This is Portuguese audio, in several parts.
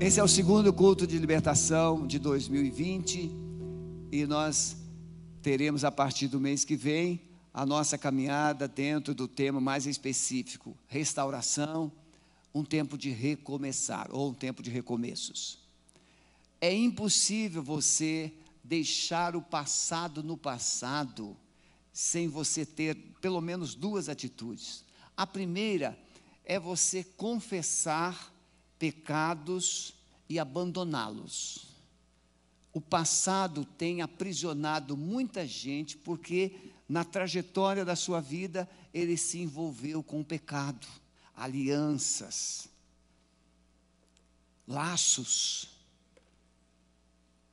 Esse é o segundo culto de libertação de 2020 e nós teremos a partir do mês que vem a nossa caminhada dentro do tema mais específico: restauração, um tempo de recomeçar ou um tempo de recomeços. É impossível você deixar o passado no passado sem você ter pelo menos duas atitudes. A primeira é você confessar pecados e abandoná-los. O passado tem aprisionado muita gente porque na trajetória da sua vida ele se envolveu com o pecado, alianças, laços.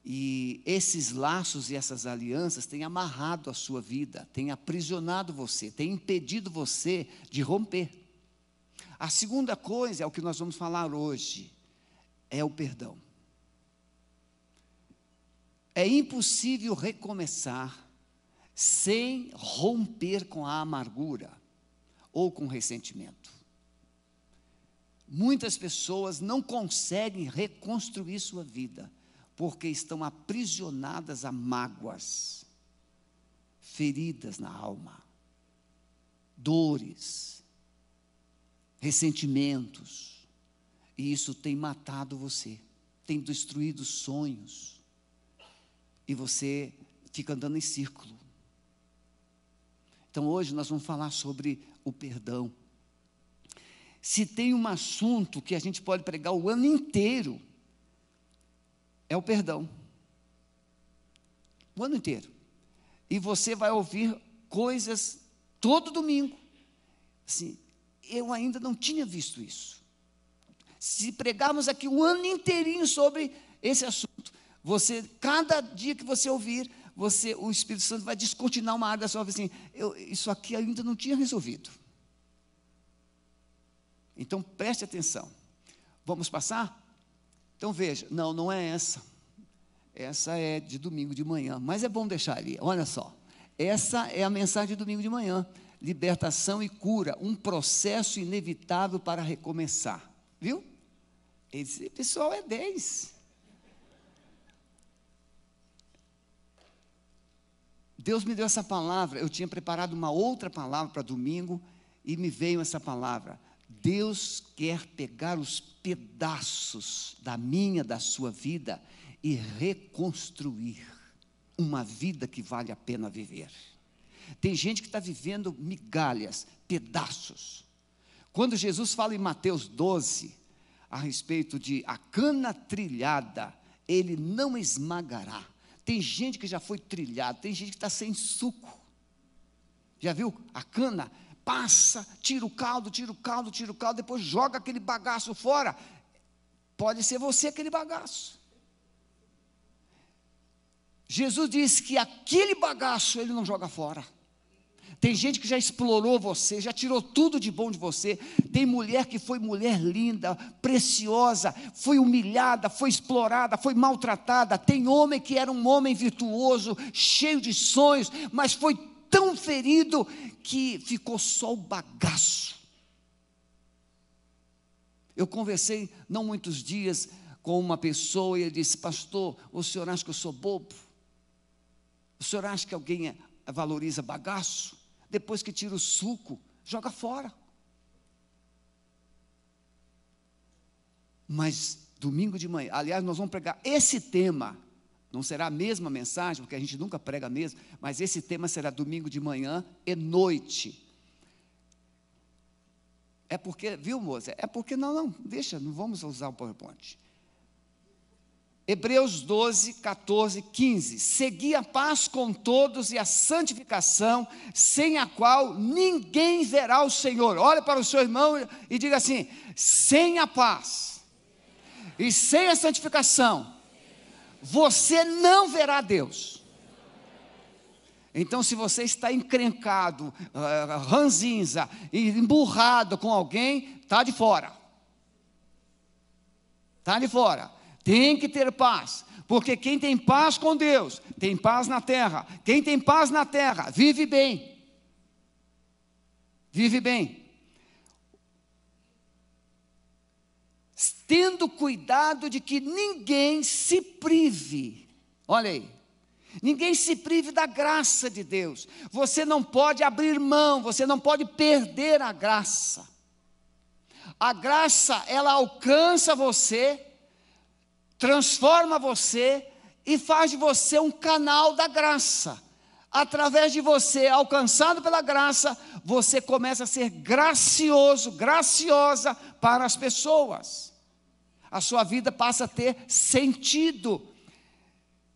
E esses laços e essas alianças têm amarrado a sua vida, têm aprisionado você, têm impedido você de romper. A segunda coisa é o que nós vamos falar hoje, é o perdão. É impossível recomeçar sem romper com a amargura ou com o ressentimento. Muitas pessoas não conseguem reconstruir sua vida porque estão aprisionadas a mágoas, feridas na alma, dores, ressentimentos, e isso tem matado você, tem destruído sonhos, e você fica andando em círculo. Então hoje nós vamos falar sobre o perdão. Se tem um assunto que a gente pode pregar o ano inteiro, é o perdão. O ano inteiro. E você vai ouvir coisas todo domingo. Assim, eu ainda não tinha visto isso. Se pregarmos aqui o ano inteirinho sobre esse assunto, você, cada dia que você ouvir, você, o Espírito Santo vai descortinar uma área da sua vida assim, eu, isso aqui ainda não tinha resolvido. Então preste atenção. Vamos passar? Então veja, não, não é essa. Essa é de domingo de manhã, mas é bom deixar ali. Olha só. Essa é a mensagem de domingo de manhã. Libertação e cura, um processo inevitável para recomeçar. Viu? Esse pessoal é 10. Deus me deu essa palavra. Eu tinha preparado uma outra palavra para domingo e me veio essa palavra. Deus quer pegar os pedaços da minha, da sua vida e reconstruir uma vida que vale a pena viver. Tem gente que está vivendo migalhas, pedaços. Quando Jesus fala em Mateus 12, a respeito de a cana trilhada, ele não esmagará. Tem gente que já foi trilhada, tem gente que está sem suco. Já viu? A cana passa, tira o caldo, tira o caldo, tira o caldo, depois joga aquele bagaço fora. Pode ser você aquele bagaço. Jesus disse que aquele bagaço ele não joga fora. Tem gente que já explorou você, já tirou tudo de bom de você. Tem mulher que foi mulher linda, preciosa, foi humilhada, foi explorada, foi maltratada. Tem homem que era um homem virtuoso, cheio de sonhos, mas foi tão ferido que ficou só o bagaço. Eu conversei não muitos dias com uma pessoa e ele disse: Pastor, o senhor acha que eu sou bobo? O senhor acha que alguém valoriza bagaço? Depois que tira o suco, joga fora. Mas domingo de manhã, aliás, nós vamos pregar esse tema não será a mesma mensagem, porque a gente nunca prega mesmo, mas esse tema será domingo de manhã e noite. É porque, viu, moça? É porque, não, não, deixa, não vamos usar o PowerPoint. Hebreus 12, 14, 15. Segui a paz com todos e a santificação, sem a qual ninguém verá o Senhor. Olha para o seu irmão e diga assim: sem a paz e sem a santificação, você não verá Deus. Então, se você está encrencado, uh, ranzinza, emburrado com alguém, está de fora. Está de fora. Tem que ter paz. Porque quem tem paz com Deus, tem paz na terra. Quem tem paz na terra, vive bem. Vive bem. tendo cuidado de que ninguém se prive. Olha aí. Ninguém se prive da graça de Deus. Você não pode abrir mão, você não pode perder a graça. A graça, ela alcança você, transforma você e faz de você um canal da graça. Através de você, alcançado pela graça, você começa a ser gracioso, graciosa para as pessoas. A sua vida passa a ter sentido.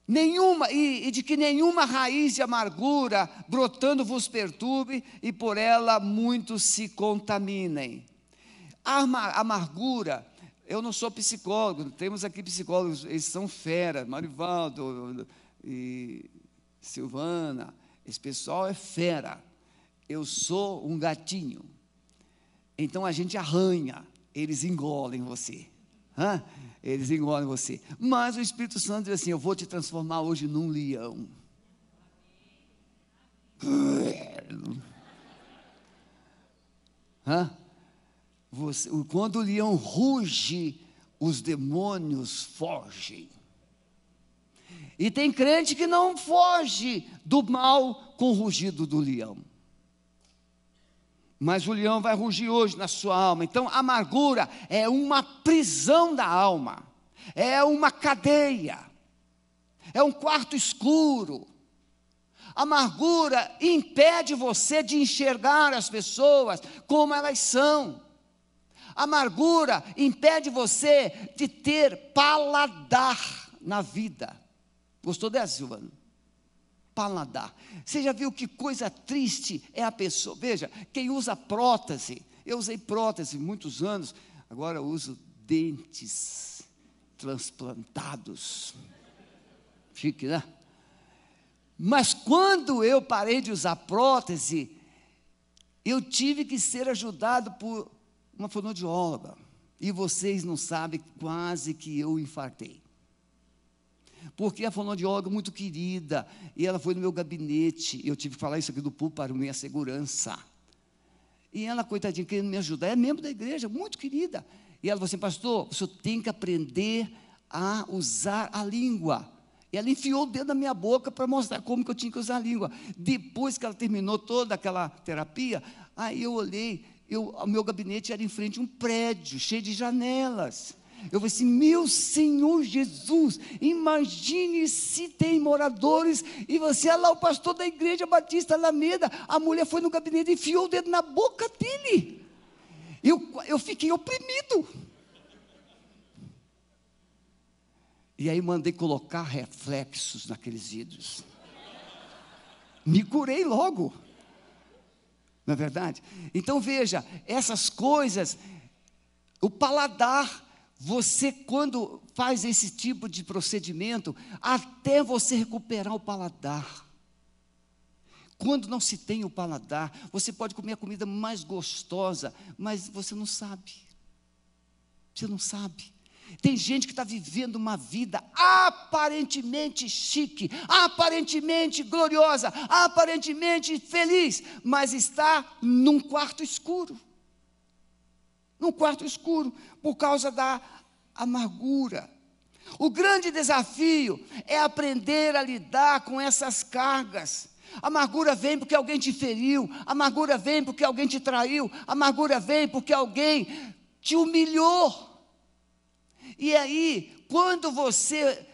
Nenhuma, e, e de que nenhuma raiz de amargura brotando vos perturbe, e por ela muitos se contaminem. A amargura, eu não sou psicólogo, temos aqui psicólogos, eles são fera, Marivaldo e Silvana, esse pessoal é fera. Eu sou um gatinho. Então a gente arranha, eles engolem você. Hã? Eles engolem você. Mas o Espírito Santo diz assim: Eu vou te transformar hoje num leão. Hã? Você, quando o leão ruge, os demônios fogem. E tem crente que não foge do mal com o rugido do leão. Mas o leão vai rugir hoje na sua alma. Então, amargura é uma prisão da alma, é uma cadeia, é um quarto escuro. Amargura impede você de enxergar as pessoas como elas são. Amargura impede você de ter paladar na vida. Gostou dessa, Silvano? Paladar. Você já viu que coisa triste é a pessoa? Veja, quem usa prótese, eu usei prótese muitos anos, agora eu uso dentes transplantados. Chique, né? Mas quando eu parei de usar prótese, eu tive que ser ajudado por uma fonoaudióloga. E vocês não sabem, quase que eu infartei porque a fonoaudióloga é muito querida, e ela foi no meu gabinete, eu tive que falar isso aqui do púlpito para minha segurança. E ela, coitadinha, querendo me ajudar, é membro da igreja, muito querida. E ela falou assim, pastor, você tem que aprender a usar a língua. E ela enfiou o dedo na minha boca para mostrar como que eu tinha que usar a língua. Depois que ela terminou toda aquela terapia, aí eu olhei, eu, o meu gabinete era em frente a um prédio, cheio de janelas. Eu falei assim: meu Senhor Jesus, imagine se tem moradores e você é lá o pastor da igreja Batista Alameda. A mulher foi no gabinete e enfiou o dedo na boca dele. Eu, eu fiquei oprimido. E aí mandei colocar reflexos naqueles vidros. Me curei logo. Não é verdade? Então veja, essas coisas, o paladar você, quando faz esse tipo de procedimento, até você recuperar o paladar. Quando não se tem o paladar, você pode comer a comida mais gostosa, mas você não sabe. Você não sabe. Tem gente que está vivendo uma vida aparentemente chique, aparentemente gloriosa, aparentemente feliz, mas está num quarto escuro num quarto escuro, por causa da amargura. O grande desafio é aprender a lidar com essas cargas. Amargura vem porque alguém te feriu, amargura vem porque alguém te traiu, amargura vem porque alguém te humilhou. E aí, quando você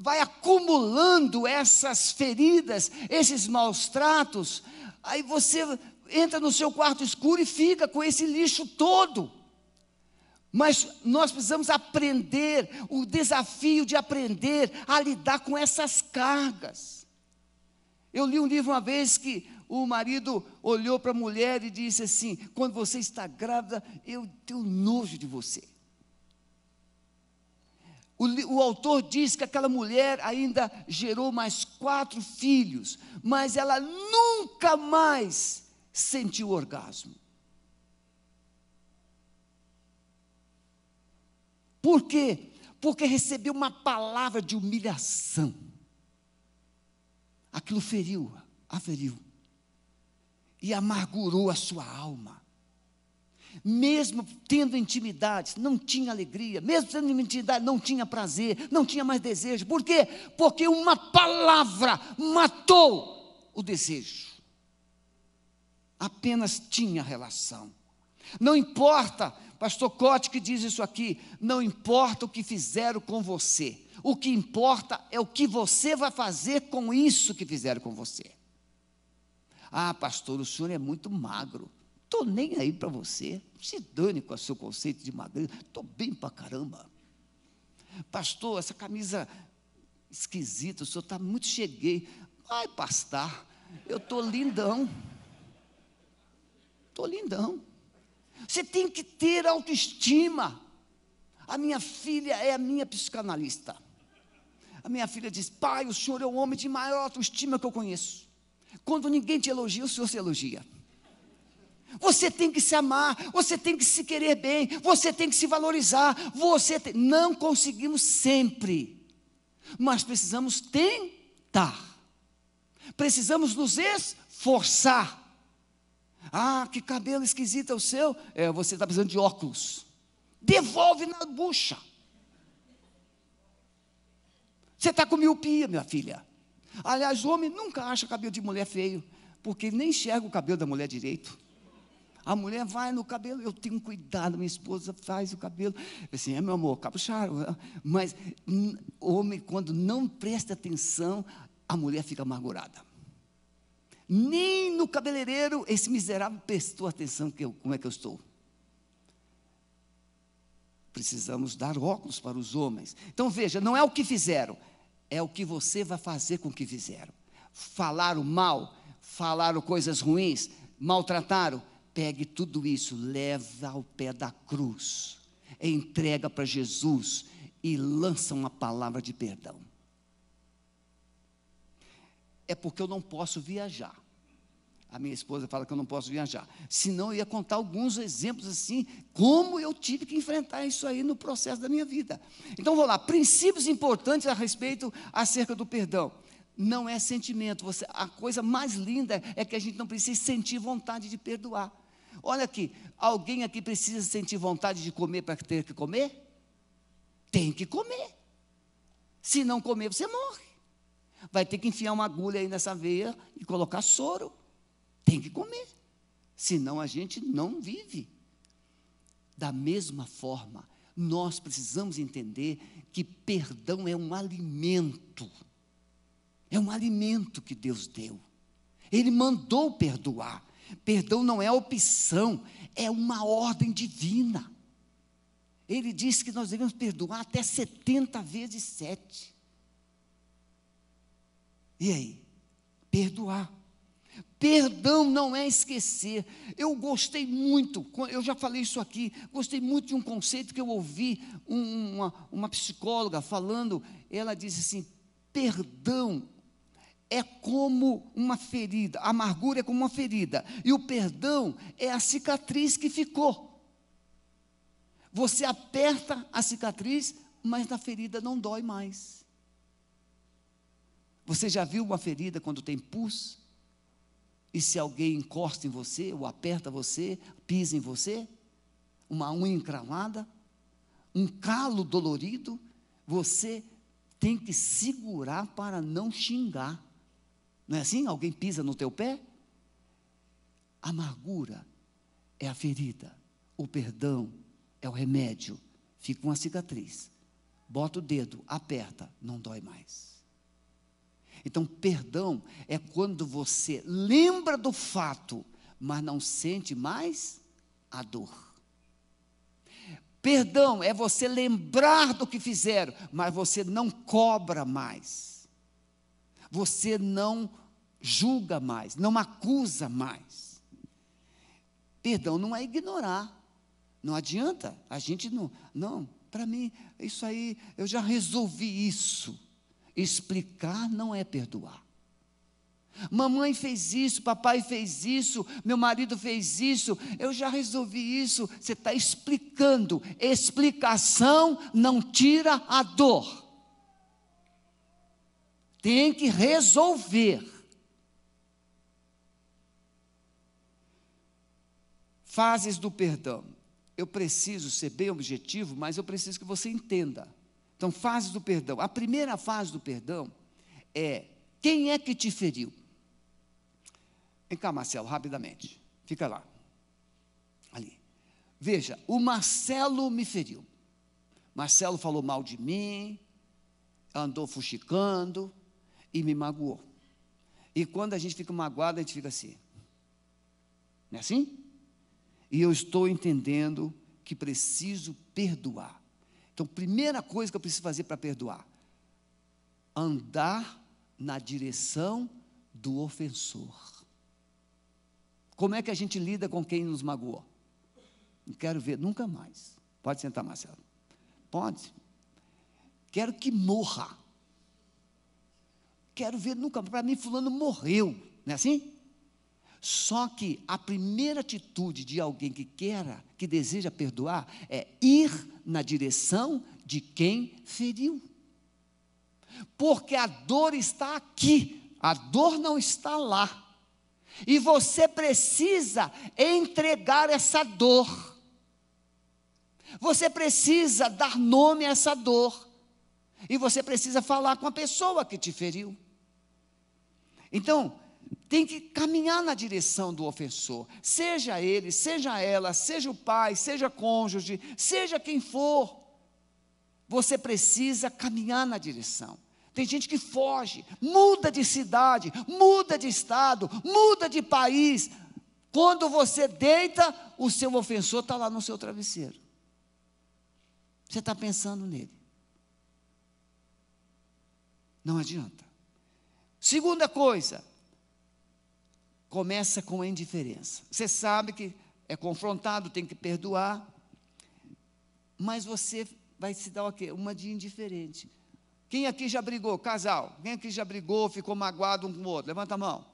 vai acumulando essas feridas, esses maus tratos, aí você entra no seu quarto escuro e fica com esse lixo todo. Mas nós precisamos aprender, o desafio de aprender a lidar com essas cargas. Eu li um livro uma vez que o marido olhou para a mulher e disse assim: Quando você está grávida, eu tenho nojo de você. O, o, autor diz que aquela mulher ainda gerou mais quatro filhos, mas ela nunca mais sentiu orgasmo. Por quê? Porque recebeu uma palavra de humilhação. Aquilo feriu, a feriu. E amargurou a sua alma. Mesmo tendo intimidade, não tinha alegria, mesmo tendo intimidade, não tinha prazer, não tinha mais desejo. Por quê? Porque uma palavra matou o desejo. Apenas tinha relação. Não importa, pastor Cote que diz isso aqui, não importa o que fizeram com você, o que importa é o que você vai fazer com isso que fizeram com você. Ah, pastor, o senhor é muito magro. Estou nem aí para você. Se dane com o seu conceito de magreza. Estou bem para caramba. Pastor, essa camisa esquisita, o senhor está muito cheguei. Ai, pastor, eu estou lindão. Estou lindão. Você tem que ter autoestima. A minha filha é a minha psicanalista. A minha filha diz: Pai, o senhor é o homem de maior autoestima que eu conheço. Quando ninguém te elogia, o senhor se elogia. Você tem que se amar, você tem que se querer bem, você tem que se valorizar. Você tem... não conseguimos sempre, mas precisamos tentar. Precisamos nos esforçar. Ah, que cabelo esquisito é o seu. É, você está precisando de óculos. Devolve na bucha. Você está com miopia, minha filha. Aliás, o homem nunca acha cabelo de mulher feio, porque ele nem enxerga o cabelo da mulher direito. A mulher vai no cabelo, eu tenho cuidado, minha esposa faz o cabelo. Assim, é meu amor, capucharam. Mas o homem, quando não presta atenção, a mulher fica amargurada. Nem no cabeleireiro esse miserável prestou atenção que eu, como é que eu estou. Precisamos dar óculos para os homens. Então veja, não é o que fizeram, é o que você vai fazer com o que fizeram. Falaram mal, falaram coisas ruins, maltrataram, pegue tudo isso, leva ao pé da cruz, entrega para Jesus e lança uma palavra de perdão. É porque eu não posso viajar. A minha esposa fala que eu não posso viajar. Senão eu ia contar alguns exemplos assim, como eu tive que enfrentar isso aí no processo da minha vida. Então vou lá, princípios importantes a respeito acerca do perdão não é sentimento. Você, a coisa mais linda é que a gente não precisa sentir vontade de perdoar. Olha aqui, alguém aqui precisa sentir vontade de comer para ter que comer? Tem que comer. Se não comer, você morre. Vai ter que enfiar uma agulha aí nessa veia e colocar soro. Tem que comer. Senão a gente não vive. Da mesma forma, nós precisamos entender que perdão é um alimento. É um alimento que Deus deu. Ele mandou perdoar. Perdão não é opção, é uma ordem divina. Ele disse que nós devemos perdoar até 70 vezes 7. E aí? Perdoar. Perdão não é esquecer. Eu gostei muito, eu já falei isso aqui, gostei muito de um conceito que eu ouvi uma, uma psicóloga falando. Ela disse assim: perdão é como uma ferida, a amargura é como uma ferida, e o perdão é a cicatriz que ficou. Você aperta a cicatriz, mas na ferida não dói mais. Você já viu uma ferida quando tem pus? E se alguém encosta em você, ou aperta você, pisa em você? Uma unha encravada? Um calo dolorido? Você tem que segurar para não xingar. Não é assim? Alguém pisa no teu pé? Amargura é a ferida, o perdão é o remédio. Fica uma cicatriz. Bota o dedo, aperta, não dói mais. Então, perdão é quando você lembra do fato, mas não sente mais a dor. Perdão é você lembrar do que fizeram, mas você não cobra mais. Você não julga mais, não acusa mais. Perdão não é ignorar. Não adianta, a gente não, não, para mim, isso aí, eu já resolvi isso. Explicar não é perdoar. Mamãe fez isso, papai fez isso, meu marido fez isso, eu já resolvi isso. Você está explicando. Explicação não tira a dor. Tem que resolver. Fases do perdão. Eu preciso ser bem objetivo, mas eu preciso que você entenda. Então, fases do perdão. A primeira fase do perdão é quem é que te feriu? Vem cá, Marcelo, rapidamente. Fica lá. Ali. Veja, o Marcelo me feriu. Marcelo falou mal de mim, andou fuxicando e me magoou. E quando a gente fica magoado, a gente fica assim. Não é assim? E eu estou entendendo que preciso perdoar. Então, primeira coisa que eu preciso fazer para perdoar: andar na direção do ofensor. Como é que a gente lida com quem nos magoou? Não quero ver nunca mais. Pode sentar, Marcelo. Pode. Quero que morra. Quero ver nunca. Para mim, Fulano morreu. Não é assim? Só que a primeira atitude de alguém que quer, que deseja perdoar, é ir na direção de quem feriu. Porque a dor está aqui, a dor não está lá. E você precisa entregar essa dor. Você precisa dar nome a essa dor. E você precisa falar com a pessoa que te feriu. Então, tem que caminhar na direção do ofensor, seja ele, seja ela, seja o pai, seja cônjuge, seja quem for. Você precisa caminhar na direção. Tem gente que foge, muda de cidade, muda de estado, muda de país. Quando você deita, o seu ofensor está lá no seu travesseiro. Você está pensando nele. Não adianta. Segunda coisa, começa com a indiferença. Você sabe que é confrontado, tem que perdoar, mas você vai se dar o quê? Uma de indiferente. Quem aqui já brigou? Casal. Quem aqui já brigou, ficou magoado um com o outro? Levanta a mão.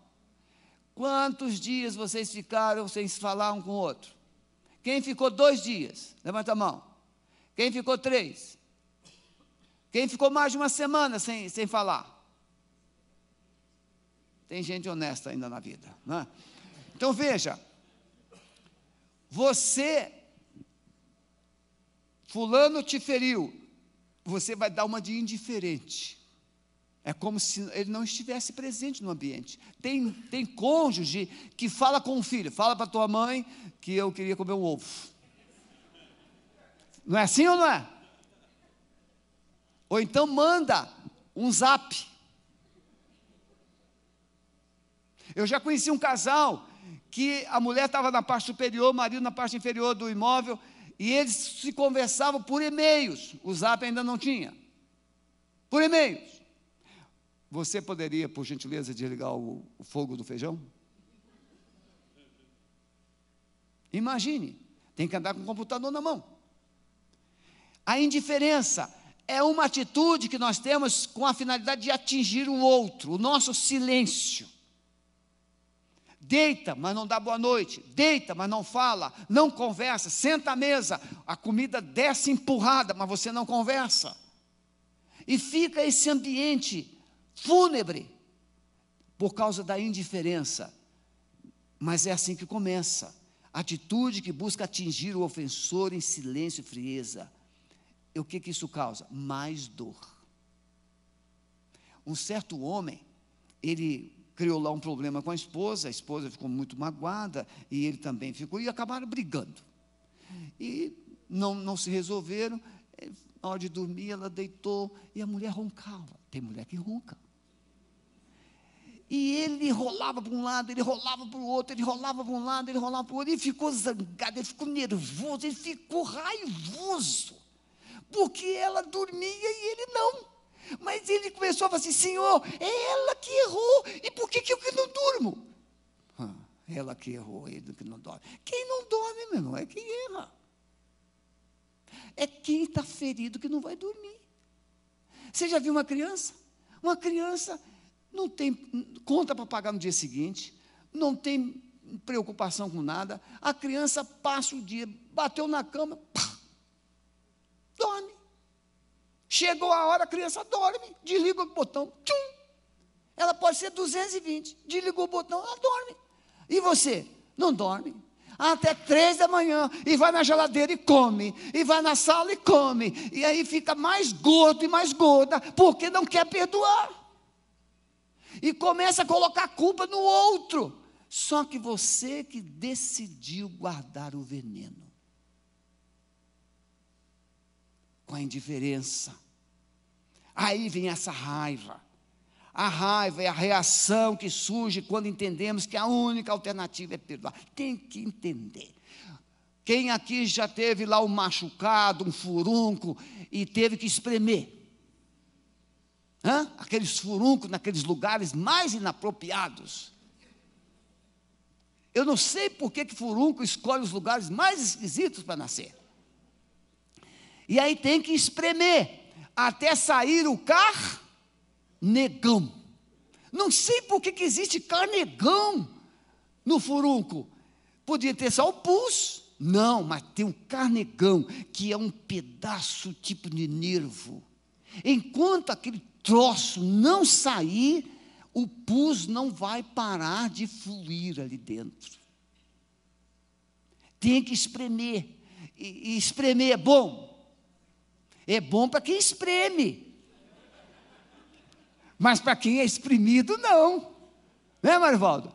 Quantos dias vocês ficaram sem se falar um com o outro? Quem ficou dois dias? Levanta a mão. Quem ficou três? Quem ficou mais de uma semana sem, sem falar? Tem gente honesta ainda na vida. Né? Então veja, você, fulano te feriu, você vai dar uma de indiferente. É como se ele não estivesse presente no ambiente. Tem, tem cônjuge que fala com o filho, fala para tua mãe que eu queria comer um ovo. Não é assim ou não é? Ou então manda um zap Eu já conheci um casal que a mulher estava na parte superior, o marido na parte inferior do imóvel, e eles se conversavam por e-mails. O zap ainda não tinha. Por e-mails. Você poderia, por gentileza, desligar o, o fogo do feijão? Imagine, tem que andar com o computador na mão. A indiferença é uma atitude que nós temos com a finalidade de atingir o outro, o nosso silêncio. Deita, mas não dá boa noite. Deita, mas não fala, não conversa. Senta à mesa, a comida desce empurrada, mas você não conversa. E fica esse ambiente fúnebre por causa da indiferença. Mas é assim que começa. Atitude que busca atingir o ofensor em silêncio e frieza. E o que, que isso causa? Mais dor. Um certo homem, ele criou lá um problema com a esposa, a esposa ficou muito magoada e ele também ficou, e acabaram brigando. E não, não se resolveram, na hora de dormir ela deitou e a mulher roncava. Tem mulher que ronca. E ele rolava para um lado, ele rolava para o outro, ele rolava para um lado, ele rolava para o outro, ele ficou zangado, ele ficou nervoso, ele ficou raivoso, porque ela dormia e ele não. Mas ele começou a falar assim: Senhor, é ela que errou, e por que, que eu que não durmo? Ah, ela que errou, ele que não dorme. Quem não dorme, meu irmão, é quem erra. É quem está ferido que não vai dormir. Você já viu uma criança? Uma criança não tem conta para pagar no dia seguinte, não tem preocupação com nada. A criança passa o dia, bateu na cama, pá, dorme. Chegou a hora, a criança dorme, desliga o botão, tchum. Ela pode ser 220, desligou o botão, ela dorme. E você? Não dorme. até três da manhã, e vai na geladeira e come, e vai na sala e come, e aí fica mais gordo e mais gorda, porque não quer perdoar. E começa a colocar a culpa no outro. Só que você que decidiu guardar o veneno. Com a indiferença. Aí vem essa raiva. A raiva é a reação que surge quando entendemos que a única alternativa é perdoar. Tem que entender. Quem aqui já teve lá um machucado, um furunco e teve que espremer? Hã? Aqueles furuncos naqueles lugares mais inapropriados. Eu não sei por que, que furunco escolhe os lugares mais esquisitos para nascer. E aí tem que espremer até sair o car negão. Não sei por que, que existe carnegão no furunco. Podia ter só o pus. Não, mas tem um carnegão, que é um pedaço tipo de nervo. Enquanto aquele troço não sair, o pus não vai parar de fluir ali dentro. Tem que espremer. E, e espremer é bom. É bom para quem espreme. Mas para quem é exprimido, não. Né, Marivaldo?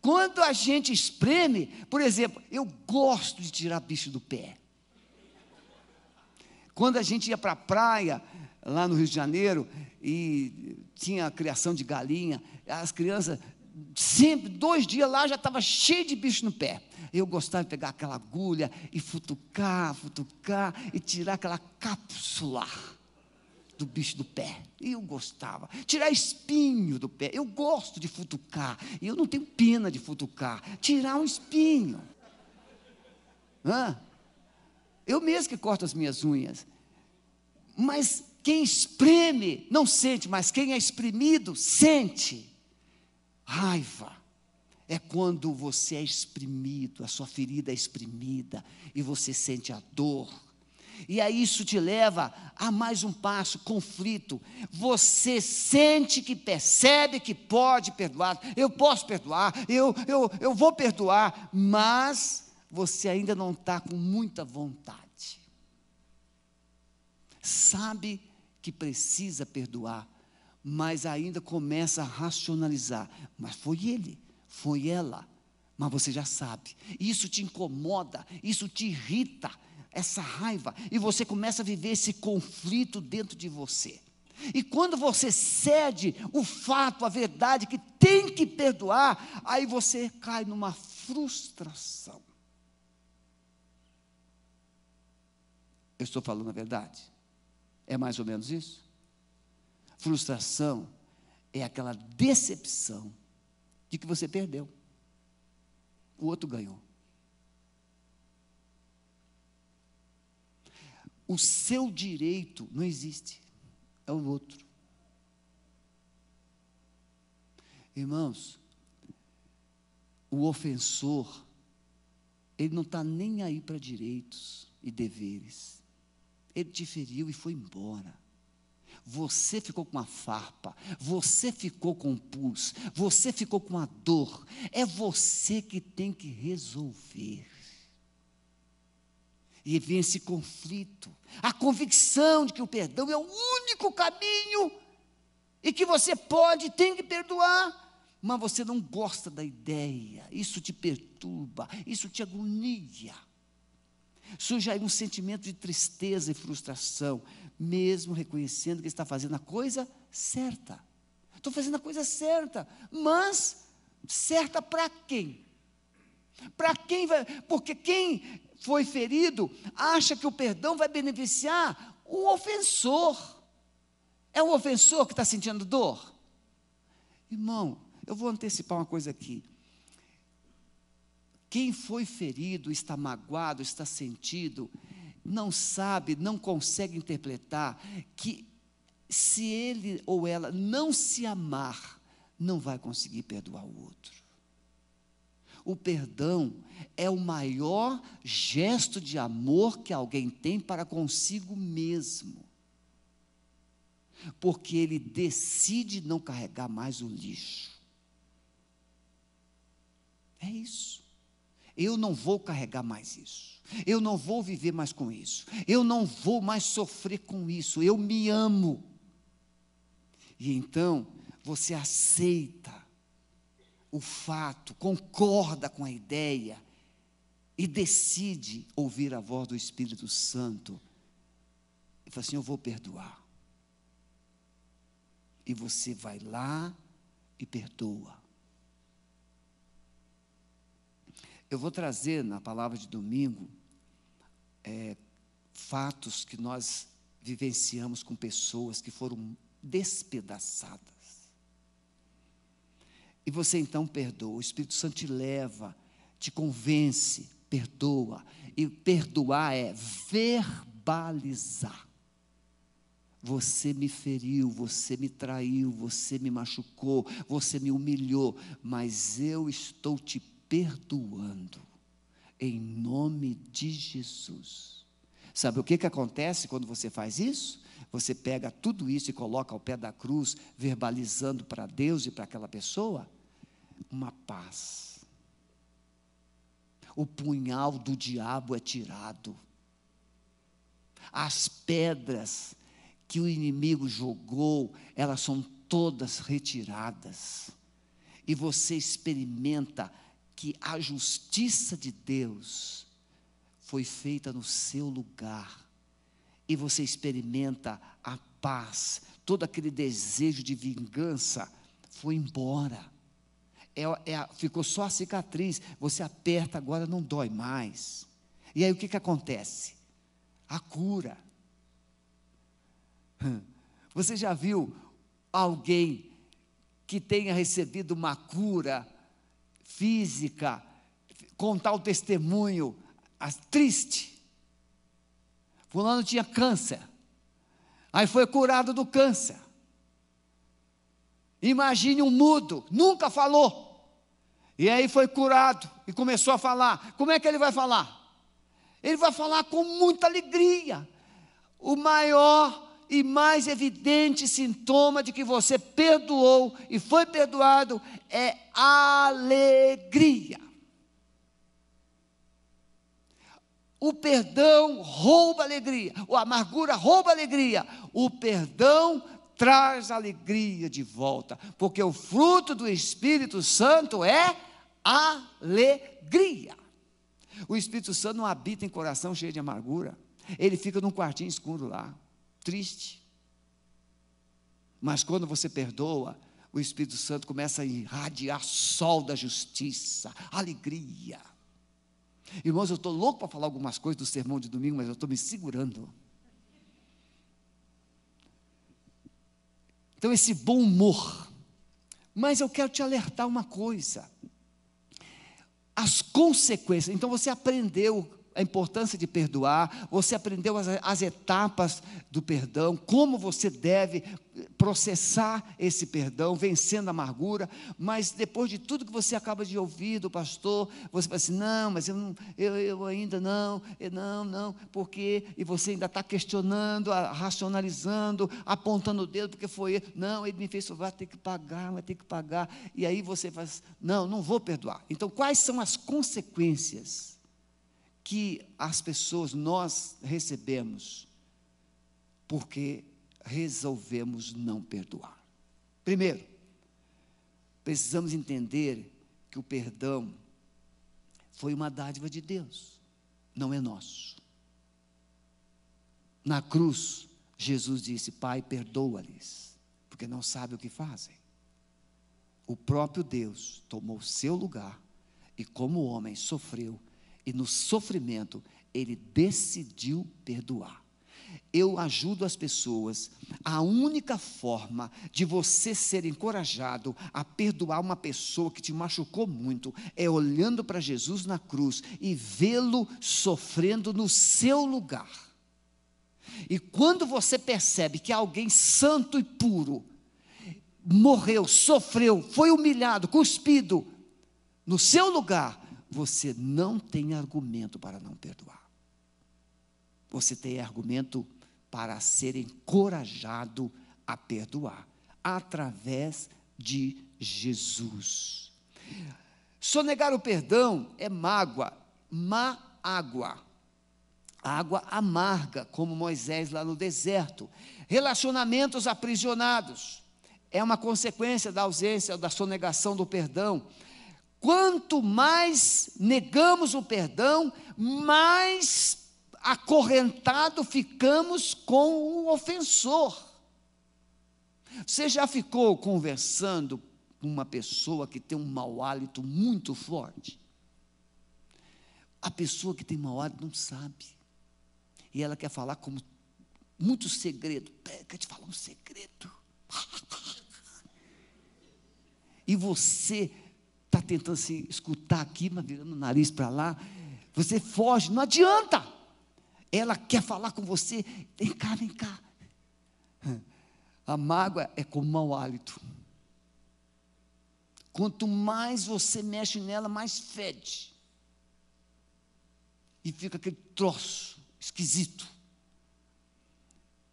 Quando a gente espreme, por exemplo, eu gosto de tirar bicho do pé. Quando a gente ia para a praia, lá no Rio de Janeiro, e tinha a criação de galinha, as crianças, sempre, dois dias lá, já estava cheio de bicho no pé. Eu gostava de pegar aquela agulha e futucar, futucar, e tirar aquela cápsula do bicho do pé. Eu gostava. Tirar espinho do pé. Eu gosto de futucar. Eu não tenho pena de futucar. Tirar um espinho. Hã? Eu mesmo que corto as minhas unhas. Mas quem espreme não sente, mas quem é exprimido sente. Raiva é quando você é exprimido, a sua ferida é exprimida e você sente a dor e aí isso te leva a mais um passo, conflito. Você sente que percebe que pode perdoar. Eu posso perdoar, eu, eu, eu vou perdoar, mas você ainda não está com muita vontade. Sabe que precisa perdoar, mas ainda começa a racionalizar. Mas foi ele, foi ela. Mas você já sabe. Isso te incomoda, isso te irrita essa raiva, e você começa a viver esse conflito dentro de você. E quando você cede o fato, a verdade, que tem que perdoar, aí você cai numa frustração. Eu estou falando a verdade? É mais ou menos isso? Frustração é aquela decepção de que você perdeu, o outro ganhou. O seu direito não existe, é o outro. Irmãos, o ofensor, ele não está nem aí para direitos e deveres. Ele te feriu e foi embora. Você ficou com a farpa, você ficou com o pus, você ficou com a dor. É você que tem que resolver e vem esse conflito. A convicção de que o perdão é o único caminho e que você pode e tem que perdoar, mas você não gosta da ideia, isso te perturba, isso te agonia. Surge aí um sentimento de tristeza e frustração, mesmo reconhecendo que está fazendo a coisa certa. Estou fazendo a coisa certa, mas certa para quem? Para quem vai? Porque quem foi ferido acha que o perdão vai beneficiar o ofensor. É o ofensor que está sentindo dor? Irmão, eu vou antecipar uma coisa aqui. Quem foi ferido, está magoado, está sentido, não sabe, não consegue interpretar que se ele ou ela não se amar, não vai conseguir perdoar o outro. O perdão é o maior gesto de amor que alguém tem para consigo mesmo. Porque ele decide não carregar mais o lixo. É isso. Eu não vou carregar mais isso. Eu não vou viver mais com isso. Eu não vou mais sofrer com isso. Eu me amo. E então você aceita o fato, concorda com a ideia e decide ouvir a voz do Espírito Santo. E fala assim: Eu vou perdoar. E você vai lá e perdoa. Eu vou trazer na palavra de domingo é, fatos que nós vivenciamos com pessoas que foram despedaçadas. E você então perdoa, o Espírito Santo te leva, te convence, perdoa. E perdoar é verbalizar. Você me feriu, você me traiu, você me machucou, você me humilhou, mas eu estou te perdoando, em nome de Jesus. Sabe o que, que acontece quando você faz isso? Você pega tudo isso e coloca ao pé da cruz, verbalizando para Deus e para aquela pessoa uma paz. O punhal do diabo é tirado. As pedras que o inimigo jogou, elas são todas retiradas. E você experimenta que a justiça de Deus foi feita no seu lugar. E você experimenta a paz, todo aquele desejo de vingança foi embora. É, é, ficou só a cicatriz. Você aperta agora, não dói mais. E aí o que, que acontece? A cura. Você já viu alguém que tenha recebido uma cura física, contar o testemunho triste. Fulano tinha câncer. Aí foi curado do câncer. Imagine um mudo, nunca falou. E aí foi curado e começou a falar. Como é que ele vai falar? Ele vai falar com muita alegria. O maior e mais evidente sintoma de que você perdoou e foi perdoado é alegria. O perdão rouba alegria, o amargura rouba alegria, o perdão traz alegria de volta, porque o fruto do Espírito Santo é alegria. O Espírito Santo não habita em coração cheio de amargura, ele fica num quartinho escuro lá triste. Mas quando você perdoa, o Espírito Santo começa a irradiar sol da justiça, alegria. Irmãos, eu estou louco para falar algumas coisas do sermão de domingo, mas eu estou me segurando. Então, esse bom humor. Mas eu quero te alertar uma coisa. As consequências. Então, você aprendeu a importância de perdoar, você aprendeu as, as, etapas do perdão, como você deve processar esse perdão, vencendo a amargura, mas depois de tudo que você acaba de ouvir do pastor, você fala assim: não, mas eu, não, eu, eu ainda não, eu não, não, porque, e você ainda está questionando, racionalizando, apontando o dedo, porque foi ele, não, ele me fez, vai ter que pagar, vai ter que pagar, e aí você faz, não, não vou perdoar. Então, quais são as consequências? Que as pessoas, nós recebemos, porque resolvemos não perdoar. Primeiro, precisamos entender que o perdão foi uma dádiva de Deus, não é nosso. Na cruz, Jesus disse: Pai, perdoa-lhes, porque não sabem o que fazem. O próprio Deus tomou seu lugar e, como homem, sofreu e no sofrimento, ele decidiu perdoar. Eu ajudo as pessoas. A única forma de você ser encorajado a perdoar uma pessoa que te machucou muito é olhando para Jesus na cruz e vê-lo sofrendo no seu lugar. E quando você percebe que alguém santo e puro morreu, sofreu, foi humilhado, cuspido no seu lugar, você não tem argumento para não perdoar. Você tem argumento para ser encorajado a perdoar através de Jesus. Sonegar o perdão é mágoa, má água. Água amarga, como Moisés lá no deserto. Relacionamentos aprisionados. É uma consequência da ausência, da sonegação do perdão. Quanto mais negamos o perdão, mais acorrentado ficamos com o ofensor. Você já ficou conversando com uma pessoa que tem um mau hálito muito forte? A pessoa que tem mau hálito não sabe. E ela quer falar como muito segredo. Quer te falar um segredo. E você está tentando se escutar aqui, mas virando o nariz para lá. Você foge, não adianta. Ela quer falar com você. Vem cá, vem cá. A mágoa é como mau hálito. Quanto mais você mexe nela, mais fede. E fica aquele troço esquisito.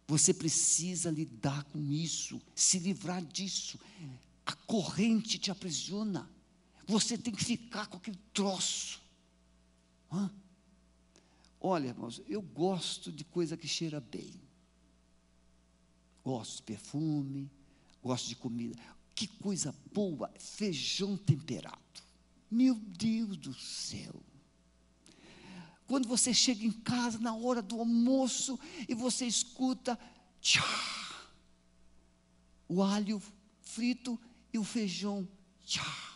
Você precisa lidar com isso, se livrar disso. A corrente te aprisiona. Você tem que ficar com aquele troço. Hã? Olha, irmãos, eu gosto de coisa que cheira bem. Gosto de perfume, gosto de comida. Que coisa boa, feijão temperado. Meu Deus do céu. Quando você chega em casa na hora do almoço e você escuta tchá, o alho frito e o feijão tchá,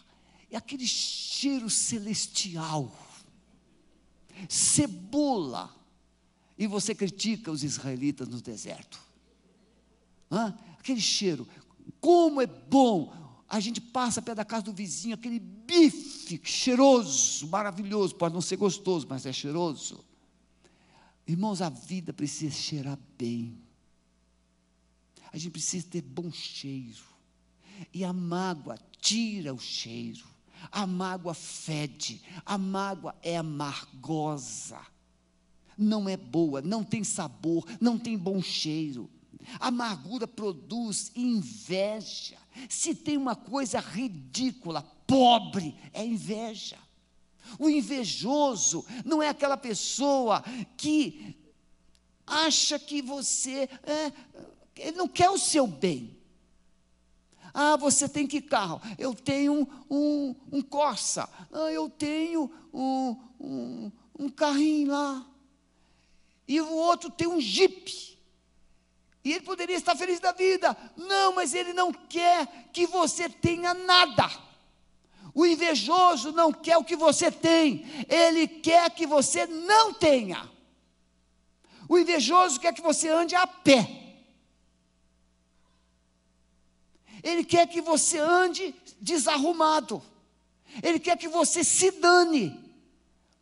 é aquele cheiro celestial. Cebola. E você critica os israelitas no deserto. Hã? Aquele cheiro. Como é bom. A gente passa perto da casa do vizinho, aquele bife cheiroso, maravilhoso. Pode não ser gostoso, mas é cheiroso. Irmãos, a vida precisa cheirar bem. A gente precisa ter bom cheiro. E a mágoa tira o cheiro. A mágoa fede. A mágoa é amargosa. Não é boa, não tem sabor, não tem bom cheiro. A amargura produz inveja. Se tem uma coisa ridícula, pobre, é inveja. O invejoso não é aquela pessoa que acha que você. É, ele não quer o seu bem. Ah, você tem que carro? Eu tenho um, um Corsa. Ah, eu tenho um, um, um carrinho lá. E o outro tem um Jeep. E ele poderia estar feliz da vida. Não, mas ele não quer que você tenha nada. O invejoso não quer o que você tem, ele quer que você não tenha. O invejoso quer que você ande a pé. Ele quer que você ande desarrumado. Ele quer que você se dane.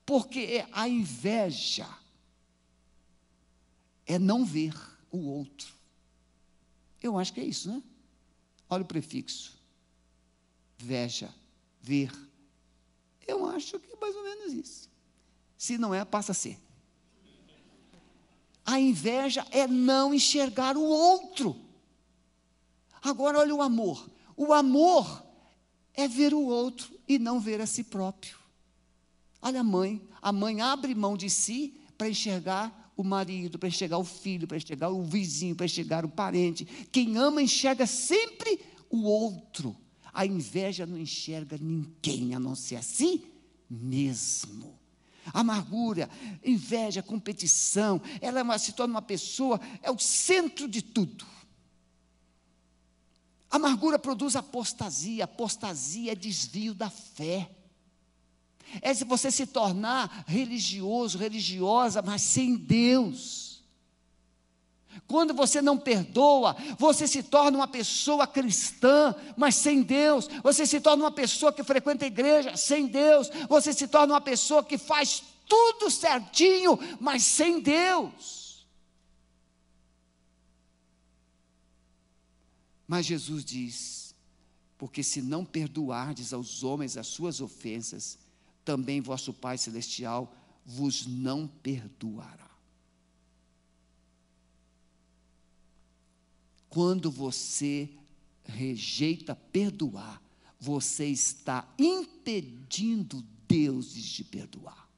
Porque a inveja é não ver o outro. Eu acho que é isso, né? Olha o prefixo. Veja, ver. Eu acho que é mais ou menos isso. Se não é, passa a ser. A inveja é não enxergar o outro. Agora, olha o amor. O amor é ver o outro e não ver a si próprio. Olha a mãe. A mãe abre mão de si para enxergar o marido, para enxergar o filho, para enxergar o vizinho, para enxergar o parente. Quem ama enxerga sempre o outro. A inveja não enxerga ninguém a não ser a si mesmo. Amargura, inveja, competição, ela é se torna uma pessoa, é o centro de tudo. Amargura produz apostasia, apostasia é desvio da fé é se você se tornar religioso, religiosa, mas sem Deus. Quando você não perdoa, você se torna uma pessoa cristã, mas sem Deus. Você se torna uma pessoa que frequenta a igreja, sem Deus. Você se torna uma pessoa que faz tudo certinho, mas sem Deus. Mas Jesus diz: porque se não perdoardes aos homens as suas ofensas, também vosso Pai Celestial vos não perdoará. Quando você rejeita perdoar, você está impedindo Deus de perdoar.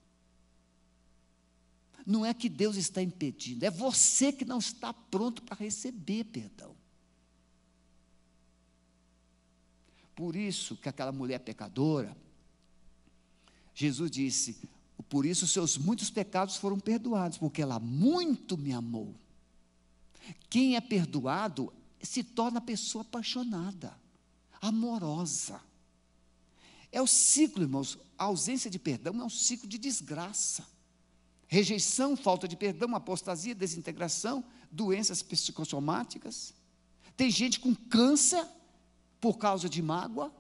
Não é que Deus está impedindo, é você que não está pronto para receber perdão. Por isso que aquela mulher pecadora, Jesus disse: Por isso seus muitos pecados foram perdoados, porque ela muito me amou. Quem é perdoado se torna pessoa apaixonada, amorosa. É o ciclo, irmãos. A ausência de perdão é um ciclo de desgraça. Rejeição, falta de perdão, apostasia, desintegração, doenças psicossomáticas. Tem gente com câncer por causa de mágoa,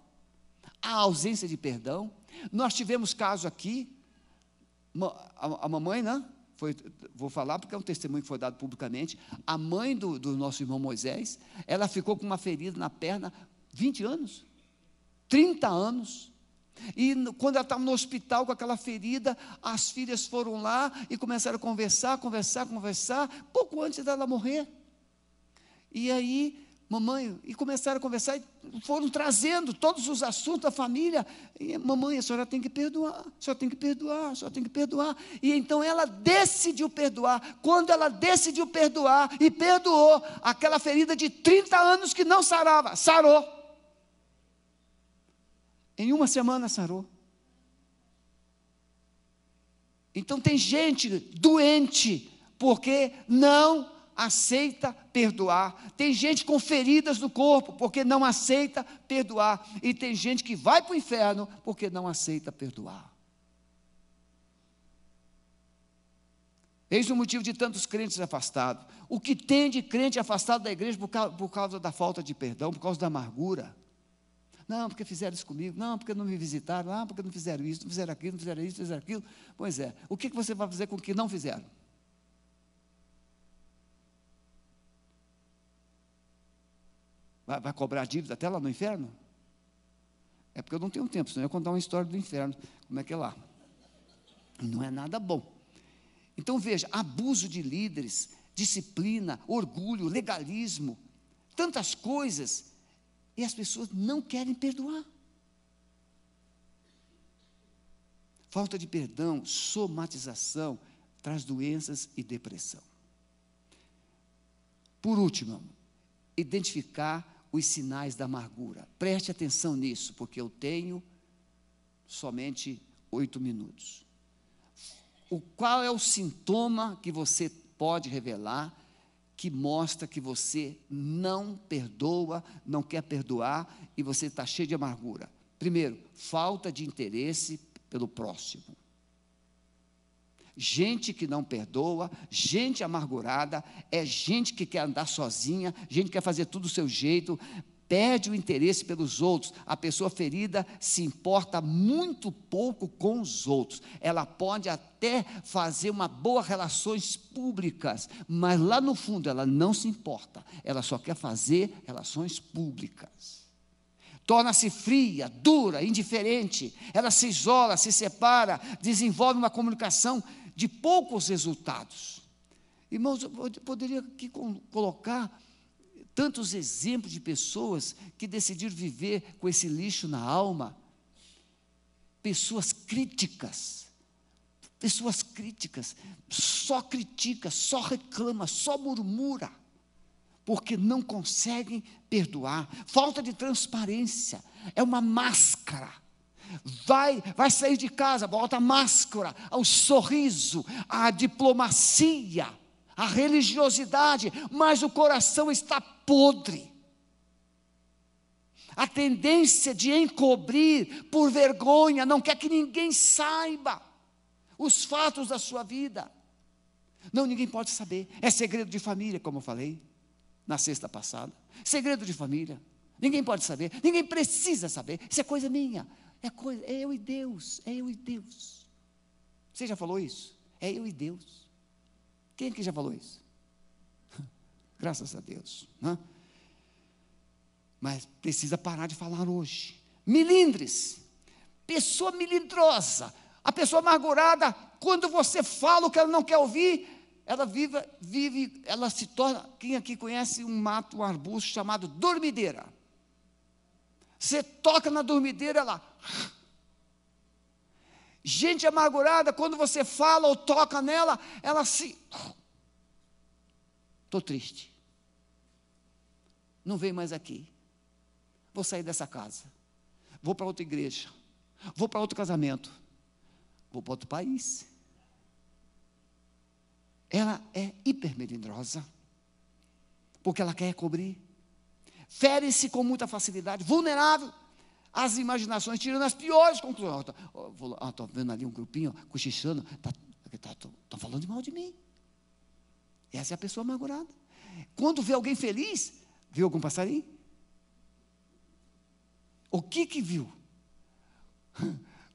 a ausência de perdão. Nós tivemos caso aqui, a, mamãe, né? Foi, vou falar porque é um testemunho que foi dado publicamente. A mãe do, do nosso irmão Moisés, ela ficou com uma ferida na perna 20 anos, 30 anos. E quando ela estava no hospital com aquela ferida, as filhas foram lá e começaram a conversar, conversar, conversar, pouco antes dela morrer. E aí, mamãe, e começaram a conversar, e foram trazendo todos os assuntos da família. E, mamãe, a senhora tem que perdoar, a senhora tem que perdoar, a senhora tem que perdoar. E então ela decidiu perdoar. Quando ela decidiu perdoar e perdoou, aquela ferida de 30 anos que não sarava, sarou. Em uma semana sarou. Então tem gente doente porque não aceita perdoar. Tem gente com feridas no corpo porque não aceita perdoar. E tem gente que vai para o inferno porque não aceita perdoar. Eis o motivo de tantos crentes afastados. O que tem de crente afastado da igreja por causa, por causa da falta de perdão, por causa da amargura. Não, porque fizeram isso comigo. Não, porque não me visitaram. Ah, porque não fizeram isso, não fizeram aquilo, não fizeram isso, não fizeram aquilo. Pois é. O que você vai fazer com o que não fizeram? Vai, vai cobrar dívida até lá no inferno? É porque eu não tenho tempo, senão eu ia contar uma história do inferno. Como é que é lá? Não é nada bom. Então veja, abuso de líderes, disciplina, orgulho, legalismo, tantas coisas e as pessoas não querem perdoar. Falta de perdão, somatização, traz doenças e depressão. Por último, identificar os sinais da amargura. Preste atenção nisso, porque eu tenho somente oito minutos. O qual é o sintoma que você pode revelar que mostra que você não perdoa, não quer perdoar e você está cheio de amargura. Primeiro, falta de interesse pelo próximo. Gente que não perdoa, gente amargurada, é gente que quer andar sozinha, gente que quer fazer tudo do seu jeito, perde o interesse pelos outros. A pessoa ferida se importa muito pouco com os outros. Ela pode até fazer uma boa relações públicas, mas lá no fundo ela não se importa. Ela só quer fazer relações públicas. Torna-se fria, dura, indiferente. Ela se isola, se separa, desenvolve uma comunicação de poucos resultados. Irmãos, eu poderia aqui colocar tantos exemplos de pessoas que decidiram viver com esse lixo na alma. Pessoas críticas, pessoas críticas, só critica, só reclama, só murmura, porque não conseguem perdoar. Falta de transparência, é uma máscara. Vai, vai sair de casa, bota a máscara, o sorriso, a diplomacia a religiosidade, mas o coração está podre. A tendência de encobrir por vergonha, não quer que ninguém saiba os fatos da sua vida. Não, ninguém pode saber. É segredo de família, como eu falei na sexta passada. Segredo de família. Ninguém pode saber, ninguém precisa saber. Isso é coisa minha. É coisa, é eu e Deus, é eu e Deus. Você já falou isso? É eu e Deus. Quem aqui já falou isso? Graças a Deus. Né? Mas precisa parar de falar hoje. Milindres, pessoa milindrosa, a pessoa amargurada, quando você fala o que ela não quer ouvir, ela vive, vive, ela se torna. Quem aqui conhece um mato, um arbusto chamado dormideira? Você toca na dormideira, ela. Gente amargurada, quando você fala ou toca nela, ela se. Estou triste. Não vem mais aqui. Vou sair dessa casa. Vou para outra igreja. Vou para outro casamento. Vou para outro país. Ela é hipermelindrosa. Porque ela quer cobrir. Fere-se com muita facilidade. Vulnerável às imaginações, tirando as piores conclusões. Estou vendo ali um grupinho cochichando. Estão tá, tá, falando mal de mim. Essa é a pessoa amargurada. Quando vê alguém feliz, viu algum passarinho? O que que viu?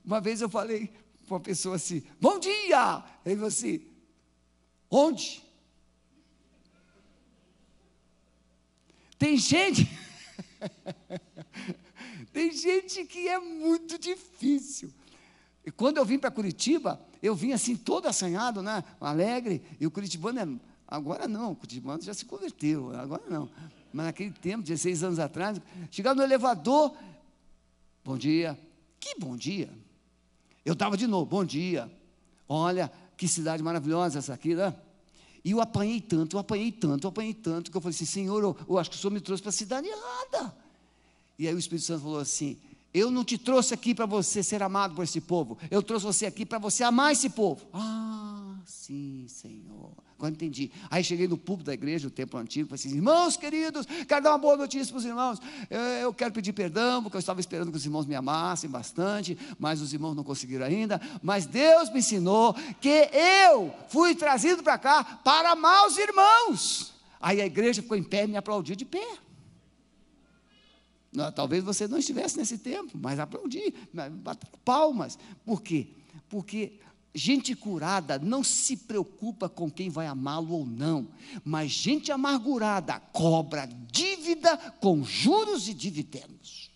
Uma vez eu falei para uma pessoa assim: Bom dia! Ele falou assim: Onde? Tem gente. Tem gente que é muito difícil. E quando eu vim para Curitiba, eu vim assim todo assanhado, né? Alegre. E o curitibano é. Agora não, o curitibano já se converteu, agora não. Mas naquele tempo, 16 anos atrás, chegava no elevador, bom dia. Que bom dia. Eu estava de novo, bom dia. Olha, que cidade maravilhosa essa aqui, né? E eu apanhei tanto, eu apanhei tanto, eu apanhei tanto, que eu falei assim, Senhor, eu, eu acho que o Senhor me trouxe para a cidade errada. E aí o Espírito Santo falou assim: Eu não te trouxe aqui para você ser amado por esse povo, eu trouxe você aqui para você amar esse povo. Ah, sim, Senhor. Agora entendi. Aí cheguei no púlpito da igreja, o templo antigo, falei assim: irmãos queridos, quero dar uma boa notícia para os irmãos. Eu, eu, quero pedir perdão, porque eu estava esperando que os irmãos me amassem bastante, mas os irmãos não conseguiram ainda. Mas Deus me ensinou que eu fui trazido para cá para amar os irmãos. Aí a igreja ficou em pé e me aplaudiu de pé. Não, talvez você não estivesse nesse tempo, mas aplaudi, bateram palmas. Por quê? Porque gente curada não se preocupa com quem vai amá-lo ou não, mas gente amargurada cobra dívida com juros e dividendos.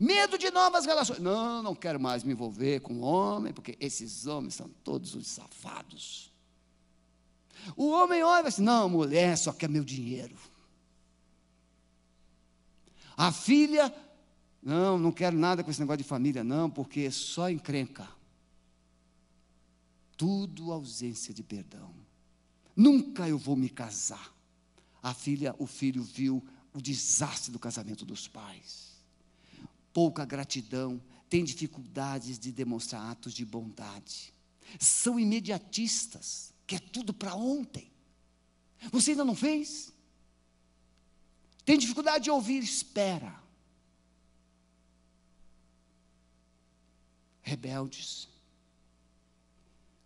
Medo de novas relações. Não, não quero mais me envolver com homem, porque esses homens são todos os safados. O homem olha assim: não, mulher só quer meu dinheiro. A filha, não, não quero nada com esse negócio de família, não, porque é só encrenca. Tudo ausência de perdão. Nunca eu vou me casar. A filha, o filho viu o desastre do casamento dos pais. Pouca gratidão, tem dificuldades de demonstrar atos de bondade. São imediatistas, quer tudo para ontem. Você ainda não fez? Tem dificuldade de ouvir, espera. Rebeldes.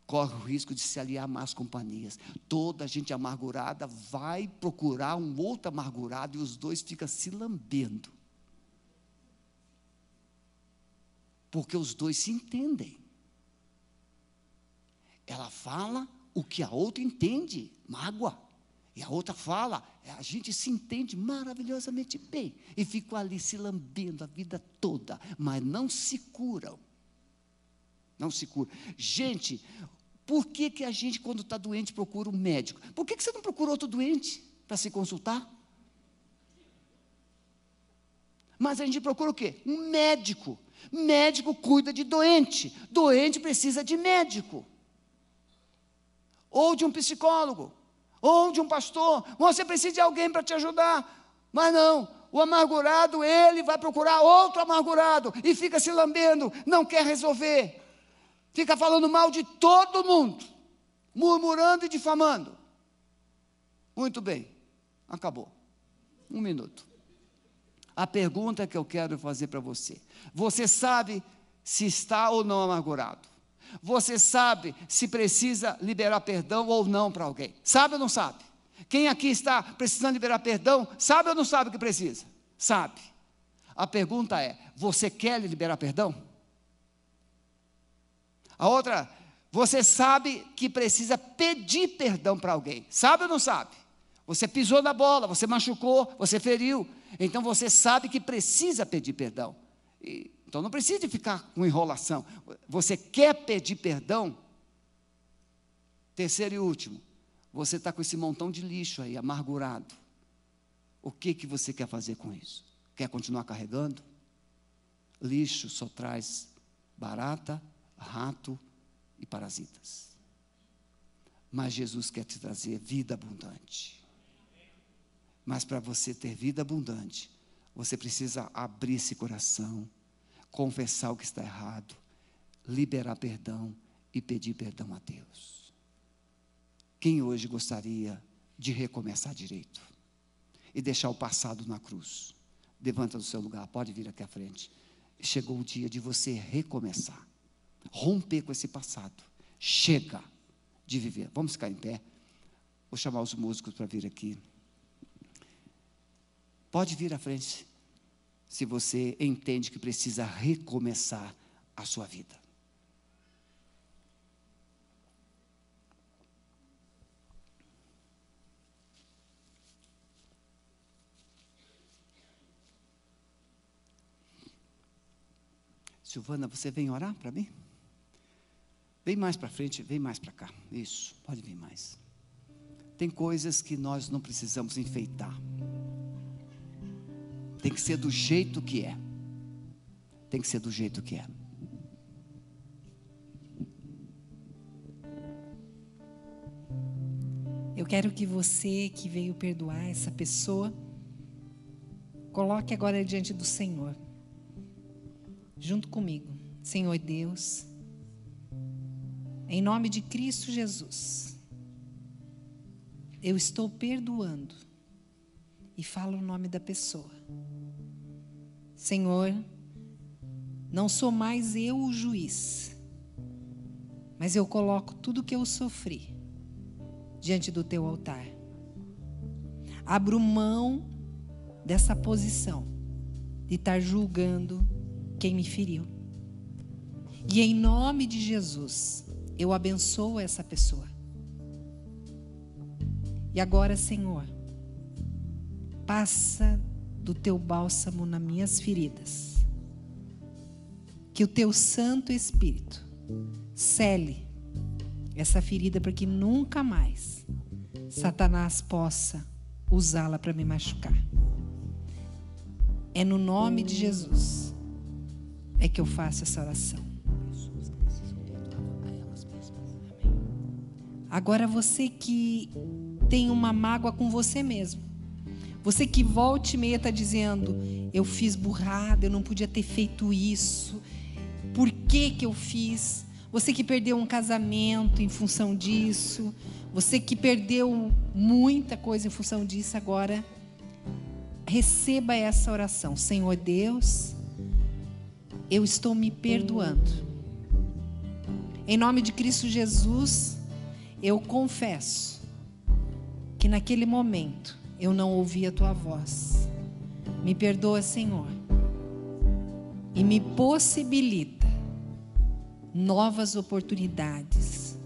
Corre o risco de se aliar a más companhias. Toda gente amargurada vai procurar um outro amargurado e os dois ficam se lambendo. Porque os dois se entendem. Ela fala o que a outra entende, mágoa. E a outra fala, a gente se entende maravilhosamente bem. E ficam ali se lambendo a vida toda, mas não se curam. Não se curam. Gente, por que, que a gente, quando está doente, procura um médico? Por que, que você não procura outro doente para se consultar? Mas a gente procura o quê? Um médico. Médico cuida de doente. Doente precisa de médico. Ou de um psicólogo ou de um pastor, você precisa de alguém para te ajudar. Mas não, o amargurado, ele vai procurar outro amargurado e fica se lambendo, não quer resolver. Fica falando mal de todo mundo, murmurando e difamando. Muito bem, acabou. Um minuto. A pergunta que eu quero fazer para você: você sabe se está ou não amargurado? Você sabe se precisa liberar perdão ou não para alguém. Sabe ou não sabe? Quem aqui está precisando liberar perdão, sabe ou não sabe o que precisa? Sabe. A pergunta é: você quer liberar perdão? A outra, você sabe que precisa pedir perdão para alguém. Sabe ou não sabe? Você pisou na bola, você machucou, você feriu. Então você sabe que precisa pedir perdão. E então não precisa ficar com enrolação. Você quer pedir perdão? Terceiro e último, você está com esse montão de lixo aí, amargurado. O que, que você quer fazer com isso? Quer continuar carregando? Lixo só traz barata, rato e parasitas. Mas Jesus quer te trazer vida abundante. Mas para você ter vida abundante, você precisa abrir esse coração, confessar o que está errado, liberar perdão e pedir perdão a Deus. Quem hoje gostaria de recomeçar direito e deixar o passado na cruz? Levanta do seu lugar, pode vir aqui à frente. Chegou o dia de você recomeçar, romper com esse passado. Chega de viver. Vamos ficar em pé. Vou chamar os músicos para vir aqui. Pode vir à frente, se você entende que precisa recomeçar a sua vida. Silvana, você vem orar para mim? Vem mais para frente, vem mais para cá. Isso, pode vir mais. Tem coisas que nós não precisamos enfeitar. Tem que ser do jeito que é. Tem que ser do jeito que é. Eu quero que você que veio perdoar essa pessoa, coloque agora diante do Senhor, junto comigo. Senhor Deus, em nome de Cristo Jesus, eu estou perdoando e falo o nome da pessoa. Senhor, não sou mais eu o juiz, mas eu coloco tudo que eu sofri diante do teu altar. Abro mão dessa posição de estar julgando quem me feriu. E em nome de Jesus, eu abençoo essa pessoa. E agora, Senhor, passa do teu bálsamo nas minhas feridas. Que o teu Santo Espírito cele essa ferida para que nunca mais Satanás possa usá-la para me machucar. É no nome de Jesus é que eu faço essa oração. Agora você que tem uma mágoa com você mesmo. Você que volte e meia está dizendo: eu fiz burrada, eu não podia ter feito isso. Por que, que eu fiz? Você que perdeu um casamento em função disso. Você que perdeu muita coisa em função disso, agora receba essa oração. Senhor Deus, eu estou me perdoando. Em nome de Cristo Jesus, eu confesso que naquele momento eu não ouvi a tua voz. Me perdoa, Senhor, e me possibilita novas oportunidades,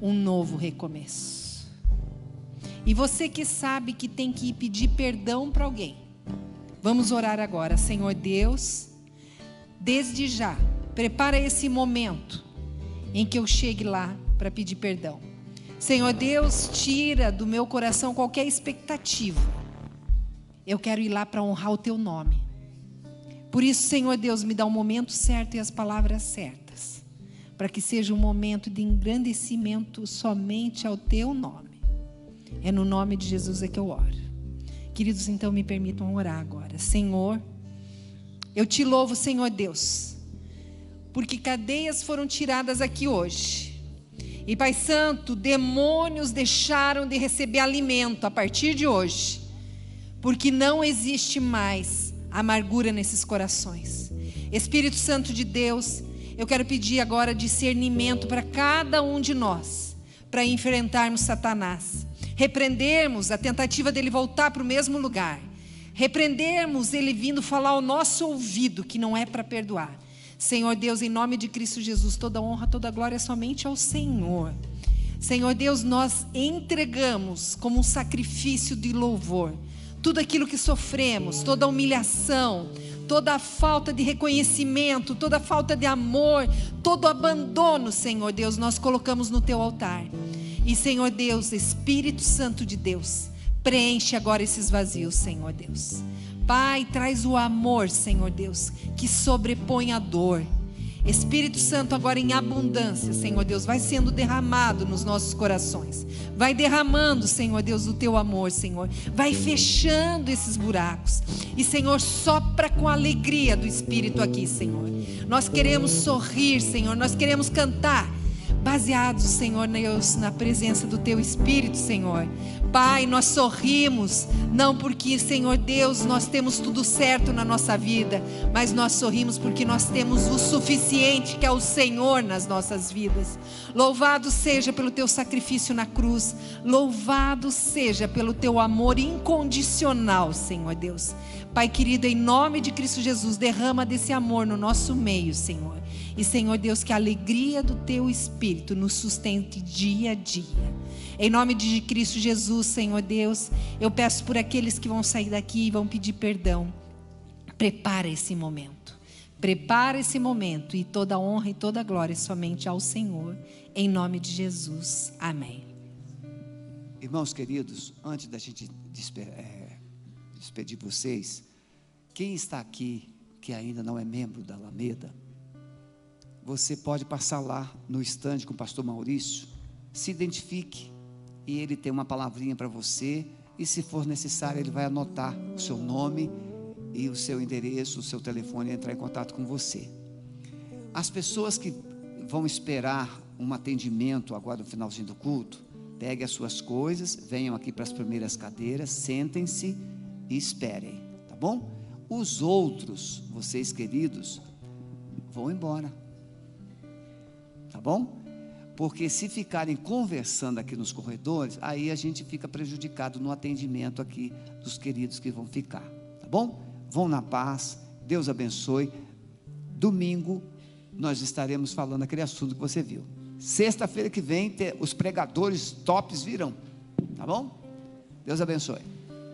um novo recomeço. E você que sabe que tem que ir pedir perdão para alguém, vamos orar agora, Senhor Deus, desde já, prepara esse momento em que eu chegue lá para pedir perdão. Senhor Deus, tira do meu coração qualquer expectativa. Eu quero ir lá para honrar o teu nome. Por isso, Senhor Deus, me dá o momento certo e as palavras certas, para que seja um momento de engrandecimento somente ao teu nome. É no nome de Jesus é que eu oro. Queridos, então me permitam orar agora. Senhor, eu te louvo, Senhor Deus, porque cadeias foram tiradas aqui hoje e Pai Santo, demônios deixaram de receber alimento a partir de hoje, porque não existe mais amargura nesses corações. Espírito Santo de Deus, eu quero pedir agora discernimento para cada um de nós, para enfrentarmos Satanás, repreendermos a tentativa dele voltar para o mesmo lugar, repreendermos ele vindo falar ao nosso ouvido que não é para perdoar Senhor Deus, em nome de Cristo Jesus, toda honra, toda glória é somente ao Senhor. Senhor Deus, nós entregamos como um sacrifício de louvor tudo aquilo que sofremos, toda humilhação, toda falta de reconhecimento, toda falta de amor, todo abandono, Senhor Deus, nós colocamos no teu altar. E Senhor Deus, Espírito Santo de Deus, Preenche agora esses vazios, Senhor Deus. Pai, traz o amor, Senhor Deus, que sobrepõe a dor. Espírito Santo, agora em abundância, Senhor Deus, vai sendo derramado nos nossos corações. Vai derramando, Senhor Deus, o teu amor, Senhor. Vai fechando esses buracos. E, Senhor, sopra com a alegria do Espírito aqui, Senhor. Nós queremos sorrir, Senhor. Nós queremos cantar baseados, Senhor Deus, na presença do Teu Espírito, Senhor. Pai, nós sorrimos, não porque, Senhor Deus, nós temos tudo certo na nossa vida, mas nós sorrimos porque nós temos o suficiente que é o Senhor nas nossas vidas. Louvado seja pelo Teu sacrifício na cruz, louvado seja pelo Teu amor incondicional, Senhor Deus. Pai querido, em nome de Cristo Jesus, derrama desse amor no nosso meio, Senhor. E, Senhor Deus, que a alegria do teu espírito nos sustente dia a dia. Em nome de Cristo Jesus, Senhor Deus, eu peço por aqueles que vão sair daqui e vão pedir perdão. Prepara esse momento. Prepara esse momento e toda honra e toda glória somente ao Senhor. Em nome de Jesus. Amém. Irmãos queridos, antes da gente é, despedir vocês, quem está aqui que ainda não é membro da Alameda, você pode passar lá no estande com o pastor Maurício, se identifique e ele tem uma palavrinha para você. E se for necessário, ele vai anotar o seu nome e o seu endereço, o seu telefone e entrar em contato com você. As pessoas que vão esperar um atendimento agora no finalzinho do culto, peguem as suas coisas, venham aqui para as primeiras cadeiras, sentem-se e esperem, tá bom? Os outros, vocês queridos, vão embora tá bom? Porque se ficarem conversando aqui nos corredores, aí a gente fica prejudicado no atendimento aqui dos queridos que vão ficar, tá bom? Vão na paz, Deus abençoe. Domingo nós estaremos falando aquele assunto que você viu. Sexta-feira que vem os pregadores tops virão, tá bom? Deus abençoe.